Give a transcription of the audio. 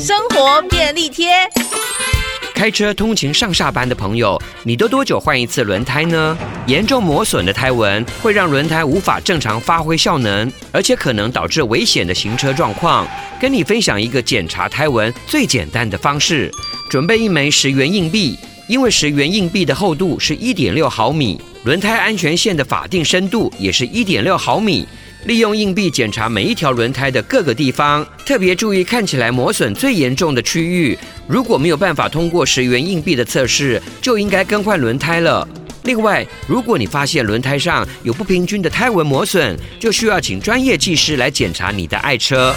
生活便利贴。开车通勤上下班的朋友，你都多久换一次轮胎呢？严重磨损的胎纹会让轮胎无法正常发挥效能，而且可能导致危险的行车状况。跟你分享一个检查胎纹最简单的方式：准备一枚十元硬币，因为十元硬币的厚度是一点六毫米，轮胎安全线的法定深度也是一点六毫米。利用硬币检查每一条轮胎的各个地方，特别注意看起来磨损最严重的区域。如果没有办法通过十元硬币的测试，就应该更换轮胎了。另外，如果你发现轮胎上有不平均的胎纹磨损，就需要请专业技师来检查你的爱车。